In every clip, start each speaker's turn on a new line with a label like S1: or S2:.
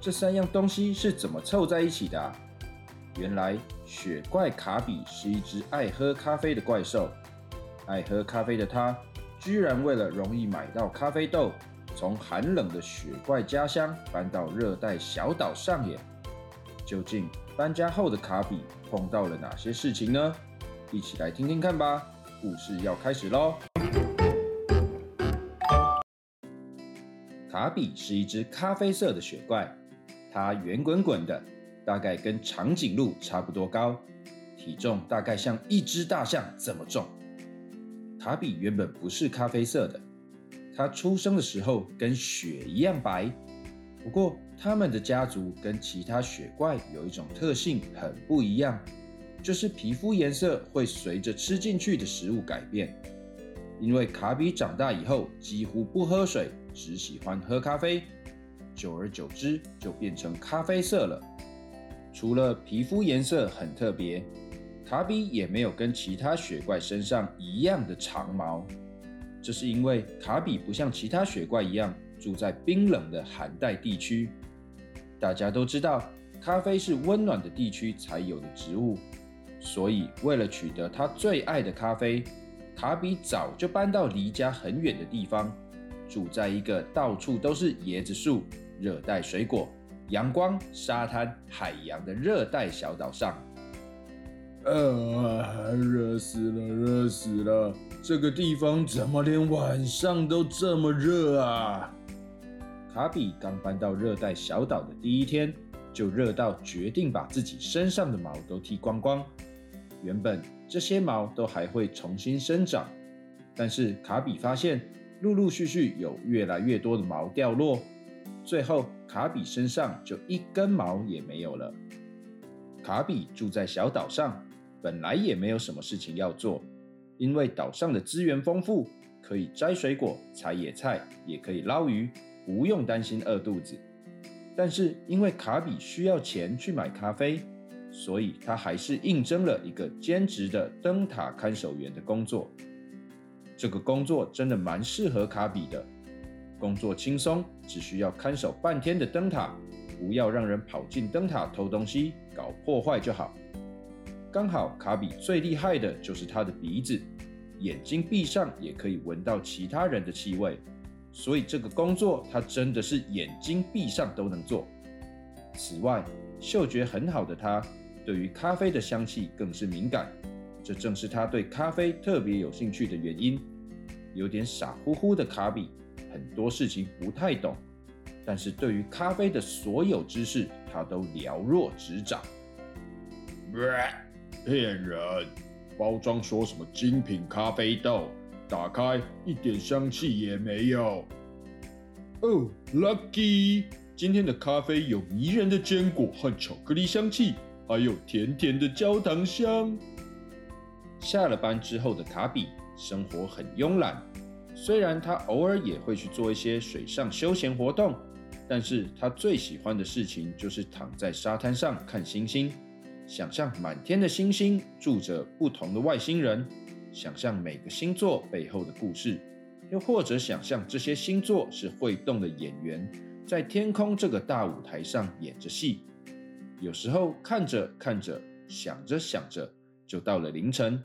S1: 这三样东西是怎么凑在一起的？原来雪怪卡比是一只爱喝咖啡的怪兽，爱喝咖啡的它，居然为了容易买到咖啡豆，从寒冷的雪怪家乡搬到热带小岛上演。究竟搬家后的卡比碰到了哪些事情呢？一起来听听看吧，故事要开始喽！卡比是一只咖啡色的雪怪，它圆滚滚的，大概跟长颈鹿差不多高，体重大概像一只大象这么重。卡比原本不是咖啡色的，它出生的时候跟雪一样白。不过，它们的家族跟其他雪怪有一种特性很不一样。就是皮肤颜色会随着吃进去的食物改变，因为卡比长大以后几乎不喝水，只喜欢喝咖啡，久而久之就变成咖啡色了。除了皮肤颜色很特别，卡比也没有跟其他雪怪身上一样的长毛，这是因为卡比不像其他雪怪一样住在冰冷的寒带地区。大家都知道，咖啡是温暖的地区才有的植物。所以，为了取得他最爱的咖啡，卡比早就搬到离家很远的地方，住在一个到处都是椰子树、热带水果、阳光、沙滩、海洋的热带小岛上。
S2: 呃，热死了，热死了！这个地方怎么连晚上都这么热啊？
S1: 卡比刚搬到热带小岛的第一天，就热到决定把自己身上的毛都剃光光。原本这些毛都还会重新生长，但是卡比发现，陆陆续续有越来越多的毛掉落，最后卡比身上就一根毛也没有了。卡比住在小岛上，本来也没有什么事情要做，因为岛上的资源丰富，可以摘水果、采野菜，也可以捞鱼，不用担心饿肚子。但是因为卡比需要钱去买咖啡。所以他还是应征了一个兼职的灯塔看守员的工作。这个工作真的蛮适合卡比的，工作轻松，只需要看守半天的灯塔，不要让人跑进灯塔偷东西、搞破坏就好。刚好卡比最厉害的就是他的鼻子，眼睛闭上也可以闻到其他人的气味，所以这个工作他真的是眼睛闭上都能做。此外，嗅觉很好的他。对于咖啡的香气更是敏感，这正是他对咖啡特别有兴趣的原因。有点傻乎乎的卡比，很多事情不太懂，但是对于咖啡的所有知识，他都了若指掌。
S2: 骗人！包装说什么精品咖啡豆，打开一点香气也没有。哦，Lucky，今天的咖啡有迷人的坚果和巧克力香气。还有甜甜的焦糖香。
S1: 下了班之后的卡比生活很慵懒，虽然他偶尔也会去做一些水上休闲活动，但是他最喜欢的事情就是躺在沙滩上看星星，想象满天的星星住着不同的外星人，想象每个星座背后的故事，又或者想象这些星座是会动的演员，在天空这个大舞台上演着戏。有时候看着看着，想着想着，就到了凌晨。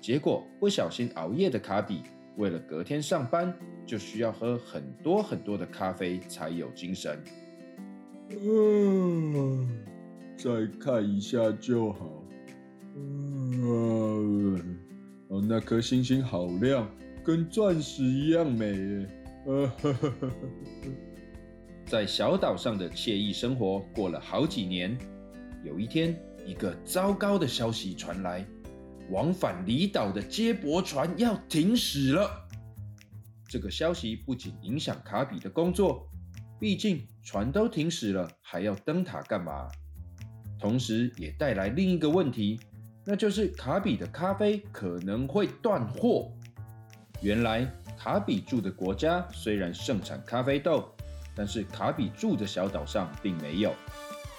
S1: 结果不小心熬夜的卡比，为了隔天上班，就需要喝很多很多的咖啡才有精神。
S2: 嗯，再看一下就好。嗯，哦，那颗星星好亮，跟钻石一样美。呃，
S1: 在小岛上的惬意生活过了好几年。有一天，一个糟糕的消息传来：往返离岛的接驳船要停驶了。这个消息不仅影响卡比的工作，毕竟船都停驶了，还要灯塔干嘛？同时也带来另一个问题，那就是卡比的咖啡可能会断货。原来卡比住的国家虽然盛产咖啡豆，但是卡比住的小岛上并没有，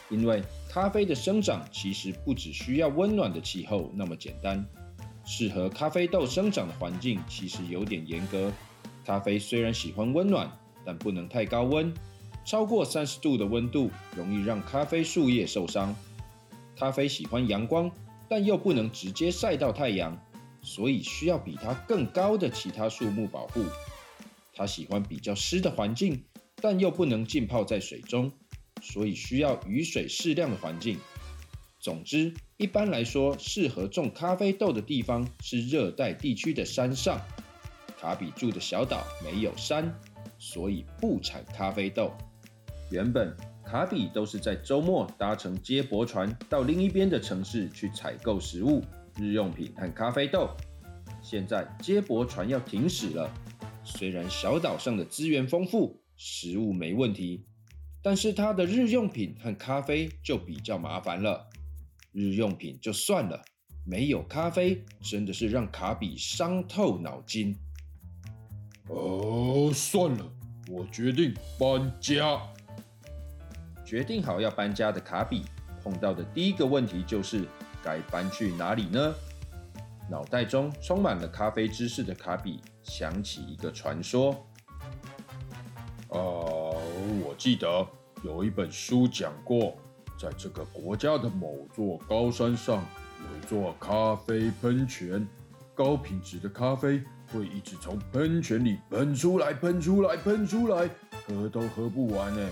S1: 因为咖啡的生长其实不只需要温暖的气候那么简单，适合咖啡豆生长的环境其实有点严格。咖啡虽然喜欢温暖，但不能太高温，超过三十度的温度容易让咖啡树叶受伤。咖啡喜欢阳光，但又不能直接晒到太阳，所以需要比它更高的其他树木保护。它喜欢比较湿的环境，但又不能浸泡在水中，所以需要雨水适量的环境。总之，一般来说，适合种咖啡豆的地方是热带地区的山上。卡比住的小岛没有山，所以不产咖啡豆。原本。卡比都是在周末搭乘接驳船到另一边的城市去采购食物、日用品和咖啡豆。现在接驳船要停驶了，虽然小岛上的资源丰富，食物没问题，但是他的日用品和咖啡就比较麻烦了。日用品就算了，没有咖啡真的是让卡比伤透脑筋。
S2: 哦，算了，我决定搬家。
S1: 决定好要搬家的卡比碰到的第一个问题就是该搬去哪里呢？脑袋中充满了咖啡知识的卡比想起一个传说。
S2: 啊，我记得有一本书讲过，在这个国家的某座高山上有一座咖啡喷泉，高品质的咖啡会一直从喷泉里喷出来，喷出来，喷出来，喝都喝不完呢。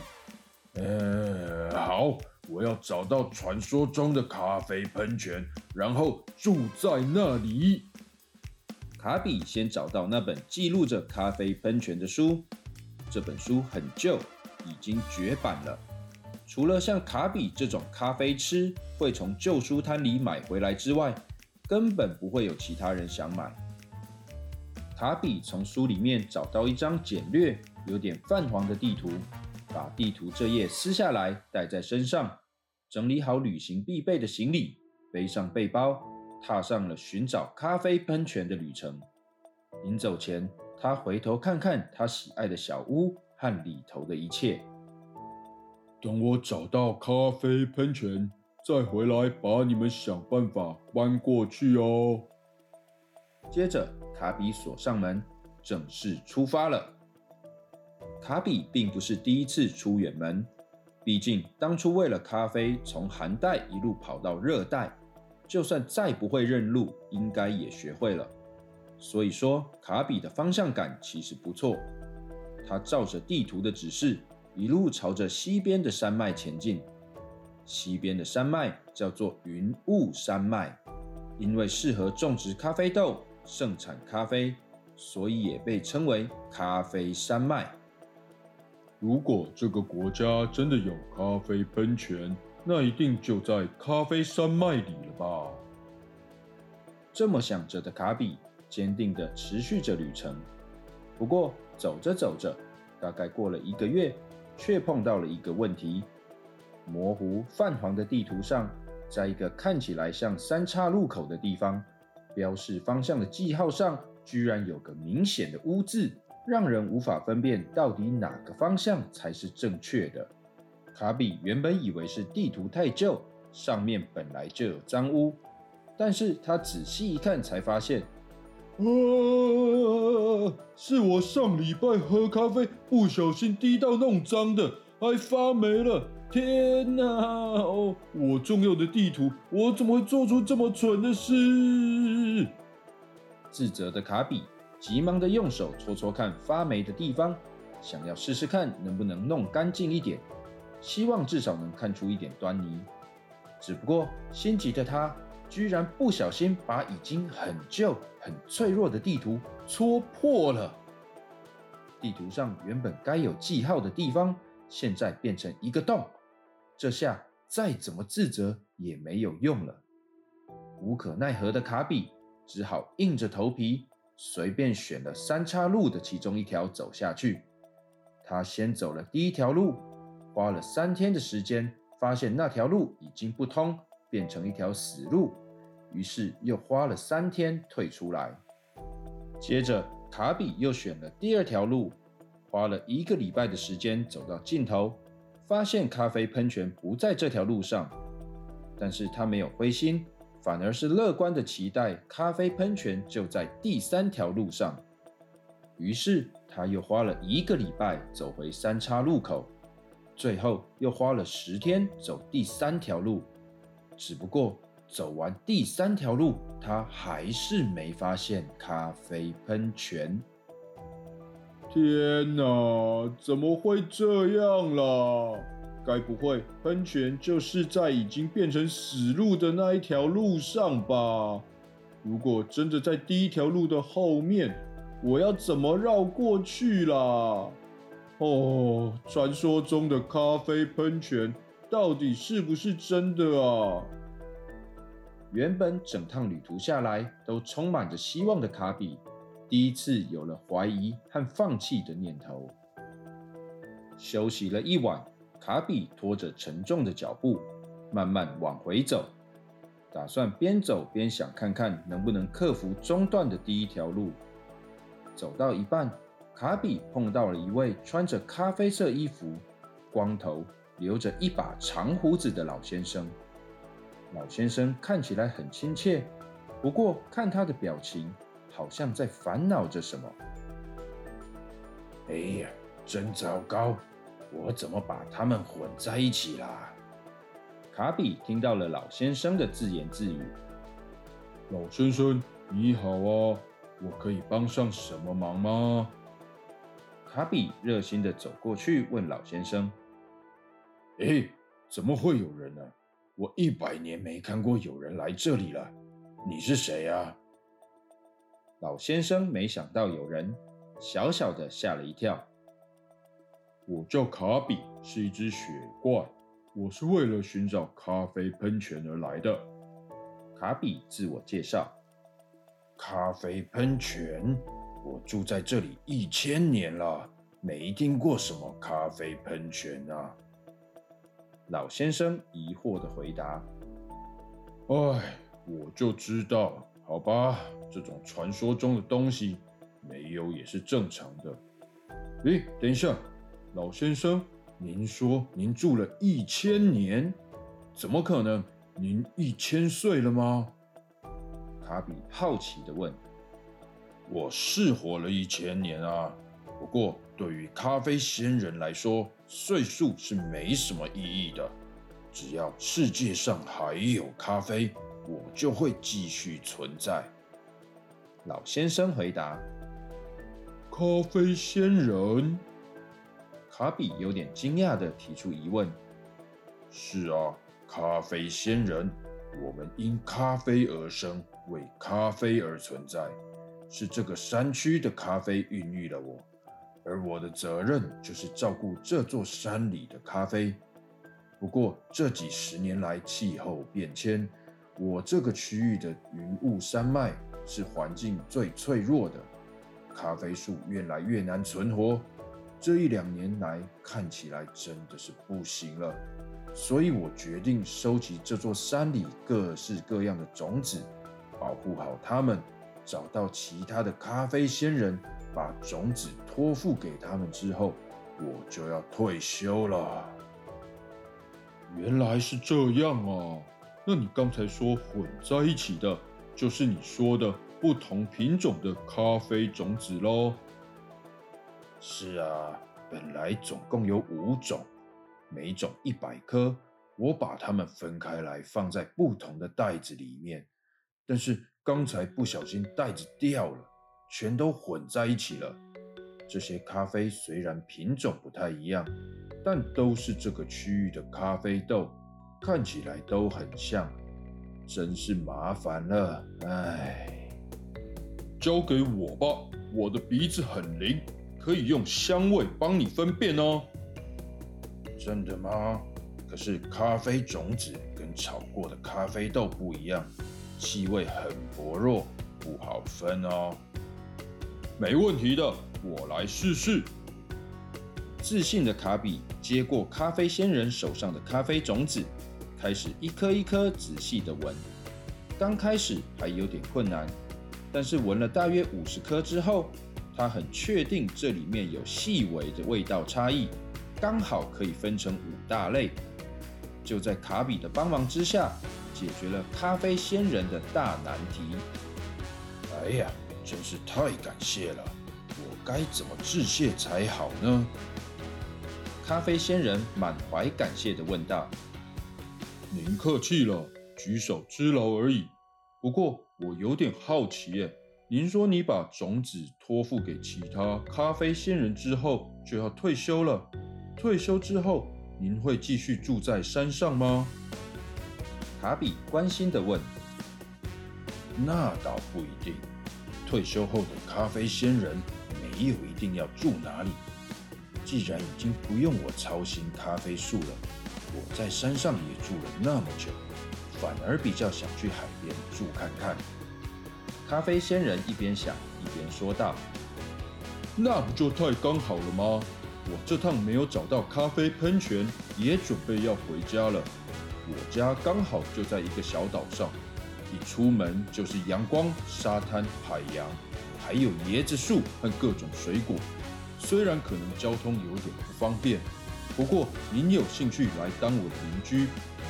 S2: 呃，好，我要找到传说中的咖啡喷泉，然后住在那里。
S1: 卡比先找到那本记录着咖啡喷泉的书，这本书很旧，已经绝版了。除了像卡比这种咖啡痴会从旧书摊里买回来之外，根本不会有其他人想买。卡比从书里面找到一张简略、有点泛黄的地图。把地图这页撕下来，带在身上，整理好旅行必备的行李，背上背包，踏上了寻找咖啡喷泉的旅程。临走前，他回头看看他喜爱的小屋和里头的一切。
S2: 等我找到咖啡喷泉，再回来把你们想办法搬过去哦。
S1: 接着，卡比锁上门，正式出发了。卡比并不是第一次出远门，毕竟当初为了咖啡从寒带一路跑到热带，就算再不会认路，应该也学会了。所以说，卡比的方向感其实不错。他照着地图的指示，一路朝着西边的山脉前进。西边的山脉叫做云雾山脉，因为适合种植咖啡豆、盛产咖啡，所以也被称为咖啡山脉。
S2: 如果这个国家真的有咖啡喷泉，那一定就在咖啡山脉里了吧？
S1: 这么想着的卡比，坚定地持续着旅程。不过走着走着，大概过了一个月，却碰到了一个问题：模糊泛黄的地图上，在一个看起来像三岔路口的地方，标示方向的记号上，居然有个明显的污渍。让人无法分辨到底哪个方向才是正确的。卡比原本以为是地图太旧，上面本来就有脏污，但是他仔细一看才发现，
S2: 啊，是我上礼拜喝咖啡不小心滴到弄脏的，还发霉了！天哪，哦，我重要的地图，我怎么会做出这么蠢的事？
S1: 自责的卡比。急忙的用手搓搓看发霉的地方，想要试试看能不能弄干净一点，希望至少能看出一点端倪。只不过心急的他，居然不小心把已经很旧、很脆弱的地图戳破了。地图上原本该有记号的地方，现在变成一个洞。这下再怎么自责也没有用了。无可奈何的卡比只好硬着头皮。随便选了三岔路的其中一条走下去，他先走了第一条路，花了三天的时间，发现那条路已经不通，变成一条死路，于是又花了三天退出来。接着，卡比又选了第二条路，花了一个礼拜的时间走到尽头，发现咖啡喷泉不在这条路上，但是他没有灰心，反而是乐观的期待咖啡喷泉就在第三条路上。于是他又花了一个礼拜走回三岔路口，最后又花了十天走第三条路，只不过。走完第三条路，他还是没发现咖啡喷泉。
S2: 天哪，怎么会这样啦？该不会喷泉就是在已经变成死路的那一条路上吧？如果真的在第一条路的后面，我要怎么绕过去啦？哦，传说中的咖啡喷泉到底是不是真的啊？
S1: 原本整趟旅途下来都充满着希望的卡比，第一次有了怀疑和放弃的念头。休息了一晚，卡比拖着沉重的脚步，慢慢往回走，打算边走边想，看看能不能克服中断的第一条路。走到一半，卡比碰到了一位穿着咖啡色衣服、光头、留着一把长胡子的老先生。老先生看起来很亲切，不过看他的表情，好像在烦恼着什么。
S2: 哎呀，真糟糕！我怎么把他们混在一起啦？
S1: 卡比听到了老先生的自言自语：“
S2: 老先生，你好啊，我可以帮上什么忙吗？”
S1: 卡比热心的走过去问老先生：“
S2: 哎，怎么会有人呢？”我一百年没看过有人来这里了，你是谁呀？
S1: 老先生没想到有人，小小的吓了一跳。
S2: 我叫卡比，是一只雪怪，我是为了寻找咖啡喷泉而来的。
S1: 卡比自我介绍：
S2: 咖啡喷泉，我住在这里一千年了，没听过什么咖啡喷泉啊。
S1: 老先生疑惑的回答：“
S2: 哎，我就知道，好吧，这种传说中的东西没有也是正常的。诶，等一下，老先生，您说您住了一千年，怎么可能？您一千岁了吗？”
S1: 卡比好奇的问：“
S2: 我是活了一千年啊，不过对于咖啡仙人来说。”岁数是没什么意义的，只要世界上还有咖啡，我就会继续存在。
S1: 老先生回答：“
S2: 咖啡仙人。”
S1: 卡比有点惊讶的提出疑问：“
S2: 是啊，咖啡仙人，我们因咖啡而生，为咖啡而存在，是这个山区的咖啡孕育了我。”而我的责任就是照顾这座山里的咖啡。不过这几十年来，气候变迁，我这个区域的云雾山脉是环境最脆弱的，咖啡树越来越难存活。这一两年来，看起来真的是不行了。所以我决定收集这座山里各式各样的种子，保护好它们，找到其他的咖啡仙人。把种子托付给他们之后，我就要退休了。原来是这样啊！那你刚才说混在一起的，就是你说的不同品种的咖啡种子喽？是啊，本来总共有五种，每种一百颗，我把它们分开来放在不同的袋子里面，但是刚才不小心袋子掉了。全都混在一起了。这些咖啡虽然品种不太一样，但都是这个区域的咖啡豆，看起来都很像，真是麻烦了。唉，交给我吧，我的鼻子很灵，可以用香味帮你分辨哦。真的吗？可是咖啡种子跟炒过的咖啡豆不一样，气味很薄弱，不好分哦。没问题的，我来试试。
S1: 自信的卡比接过咖啡仙人手上的咖啡种子，开始一颗一颗仔细的闻。刚开始还有点困难，但是闻了大约五十颗之后，他很确定这里面有细微的味道差异，刚好可以分成五大类。就在卡比的帮忙之下，解决了咖啡仙人的大难题。
S2: 哎呀，真是太感谢了！我该怎么致谢才好呢？
S1: 咖啡仙人满怀感谢地问道：“
S2: 您客气了。”举手之劳而已。不过我有点好奇耶，您说你把种子托付给其他咖啡仙人之后就要退休了，退休之后您会继续住在山上吗？
S1: 卡比关心地问。
S2: 那倒不一定，退休后的咖啡仙人没有一定要住哪里。既然已经不用我操心咖啡树了，我在山上也住了那么久。反而比较想去海边住看看。
S1: 咖啡仙人一边想一边说道：“
S2: 那不就太刚好了吗？我这趟没有找到咖啡喷泉，也准备要回家了。我家刚好就在一个小岛上，一出门就是阳光、沙滩、海洋，还有椰子树和各种水果。虽然可能交通有点不方便，不过您有兴趣来当我的邻居？”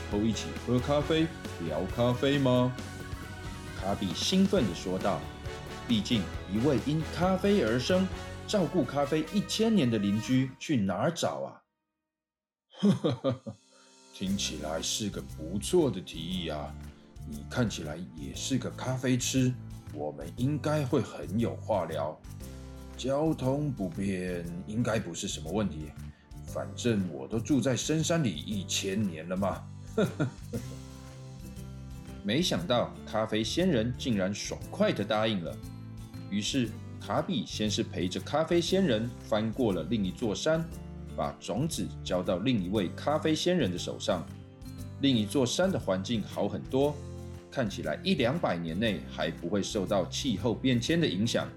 S2: 都一起喝咖啡、聊咖啡吗？
S1: 卡比兴奋地说道：“毕竟一位因咖啡而生、照顾咖啡一千年的邻居，去哪儿找啊？”
S2: 呵呵呵，听起来是个不错的提议啊！你看起来也是个咖啡痴，我们应该会很有话聊。交通不便应该不是什么问题，反正我都住在深山里一千年了嘛。呵呵呵
S1: 没想到咖啡仙人竟然爽快地答应了。于是卡比先是陪着咖啡仙人翻过了另一座山，把种子交到另一位咖啡仙人的手上。另一座山的环境好很多，看起来一两百年内还不会受到气候变迁的影响。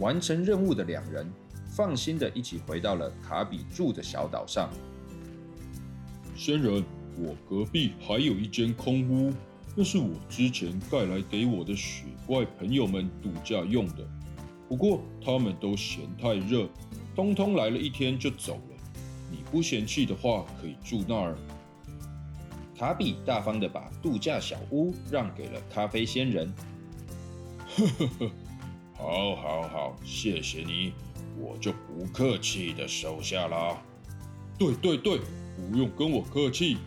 S1: 完成任务的两人放心地一起回到了卡比住的小岛上。
S2: 仙人。我隔壁还有一间空屋，那是我之前盖来给我的雪怪朋友们度假用的。不过他们都嫌太热，通通来了一天就走了。你不嫌弃的话，可以住那儿。
S1: 卡比大方的把度假小屋让给了咖啡仙人。
S2: 呵呵呵，好，好，好，谢谢你，我就不客气的收下啦。对对对，不用跟我客气。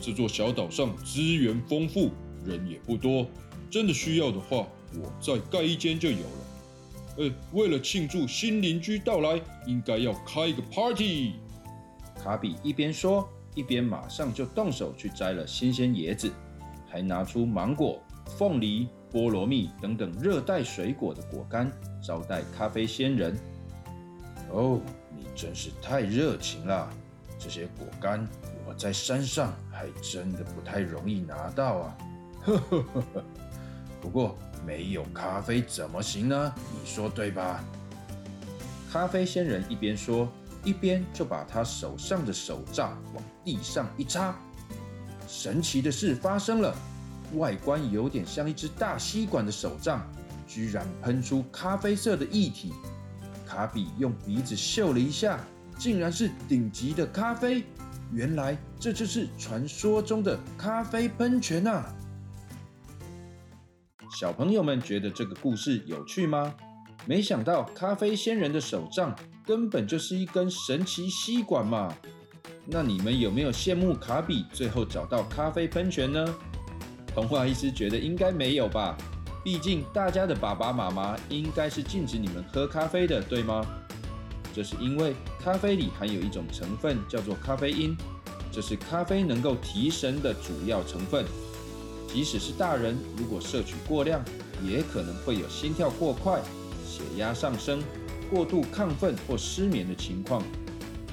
S2: 这座小岛上资源丰富，人也不多，真的需要的话，我再盖一间就有了。呃，为了庆祝新邻居到来，应该要开个 party。
S1: 卡比一边说，一边马上就动手去摘了新鲜椰子，还拿出芒果、凤梨、菠萝蜜等等热带水果的果干，招待咖啡仙人。
S2: 哦，你真是太热情了，这些果干。我在山上还真的不太容易拿到啊，呵呵呵呵。不过没有咖啡怎么行呢？你说对吧？
S1: 咖啡仙人一边说，一边就把他手上的手杖往地上一插。神奇的事发生了，外观有点像一只大吸管的手杖，居然喷出咖啡色的液体。卡比用鼻子嗅了一下，竟然是顶级的咖啡。原来这就是传说中的咖啡喷泉啊！小朋友们觉得这个故事有趣吗？没想到咖啡仙人的手杖根本就是一根神奇吸管嘛！那你们有没有羡慕卡比最后找到咖啡喷泉呢？童话医师觉得应该没有吧，毕竟大家的爸爸妈妈应该是禁止你们喝咖啡的，对吗？这是因为咖啡里含有一种成分叫做咖啡因，这是咖啡能够提神的主要成分。即使是大人，如果摄取过量，也可能会有心跳过快、血压上升、过度亢奋或失眠的情况。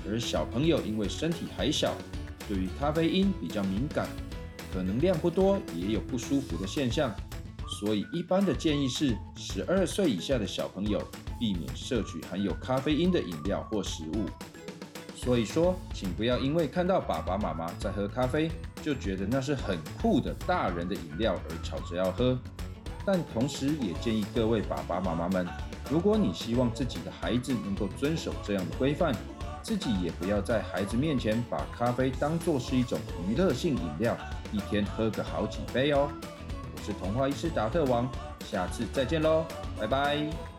S1: 而小朋友因为身体还小，对于咖啡因比较敏感，可能量不多也有不舒服的现象。所以一般的建议是，十二岁以下的小朋友避免摄取含有咖啡因的饮料或食物。所以说，请不要因为看到爸爸妈妈在喝咖啡，就觉得那是很酷的大人的饮料而吵着要喝。但同时也建议各位爸爸妈妈们，如果你希望自己的孩子能够遵守这样的规范，自己也不要在孩子面前把咖啡当作是一种娱乐性饮料，一天喝个好几杯哦。我是童话医师达特王，下次再见喽，拜拜。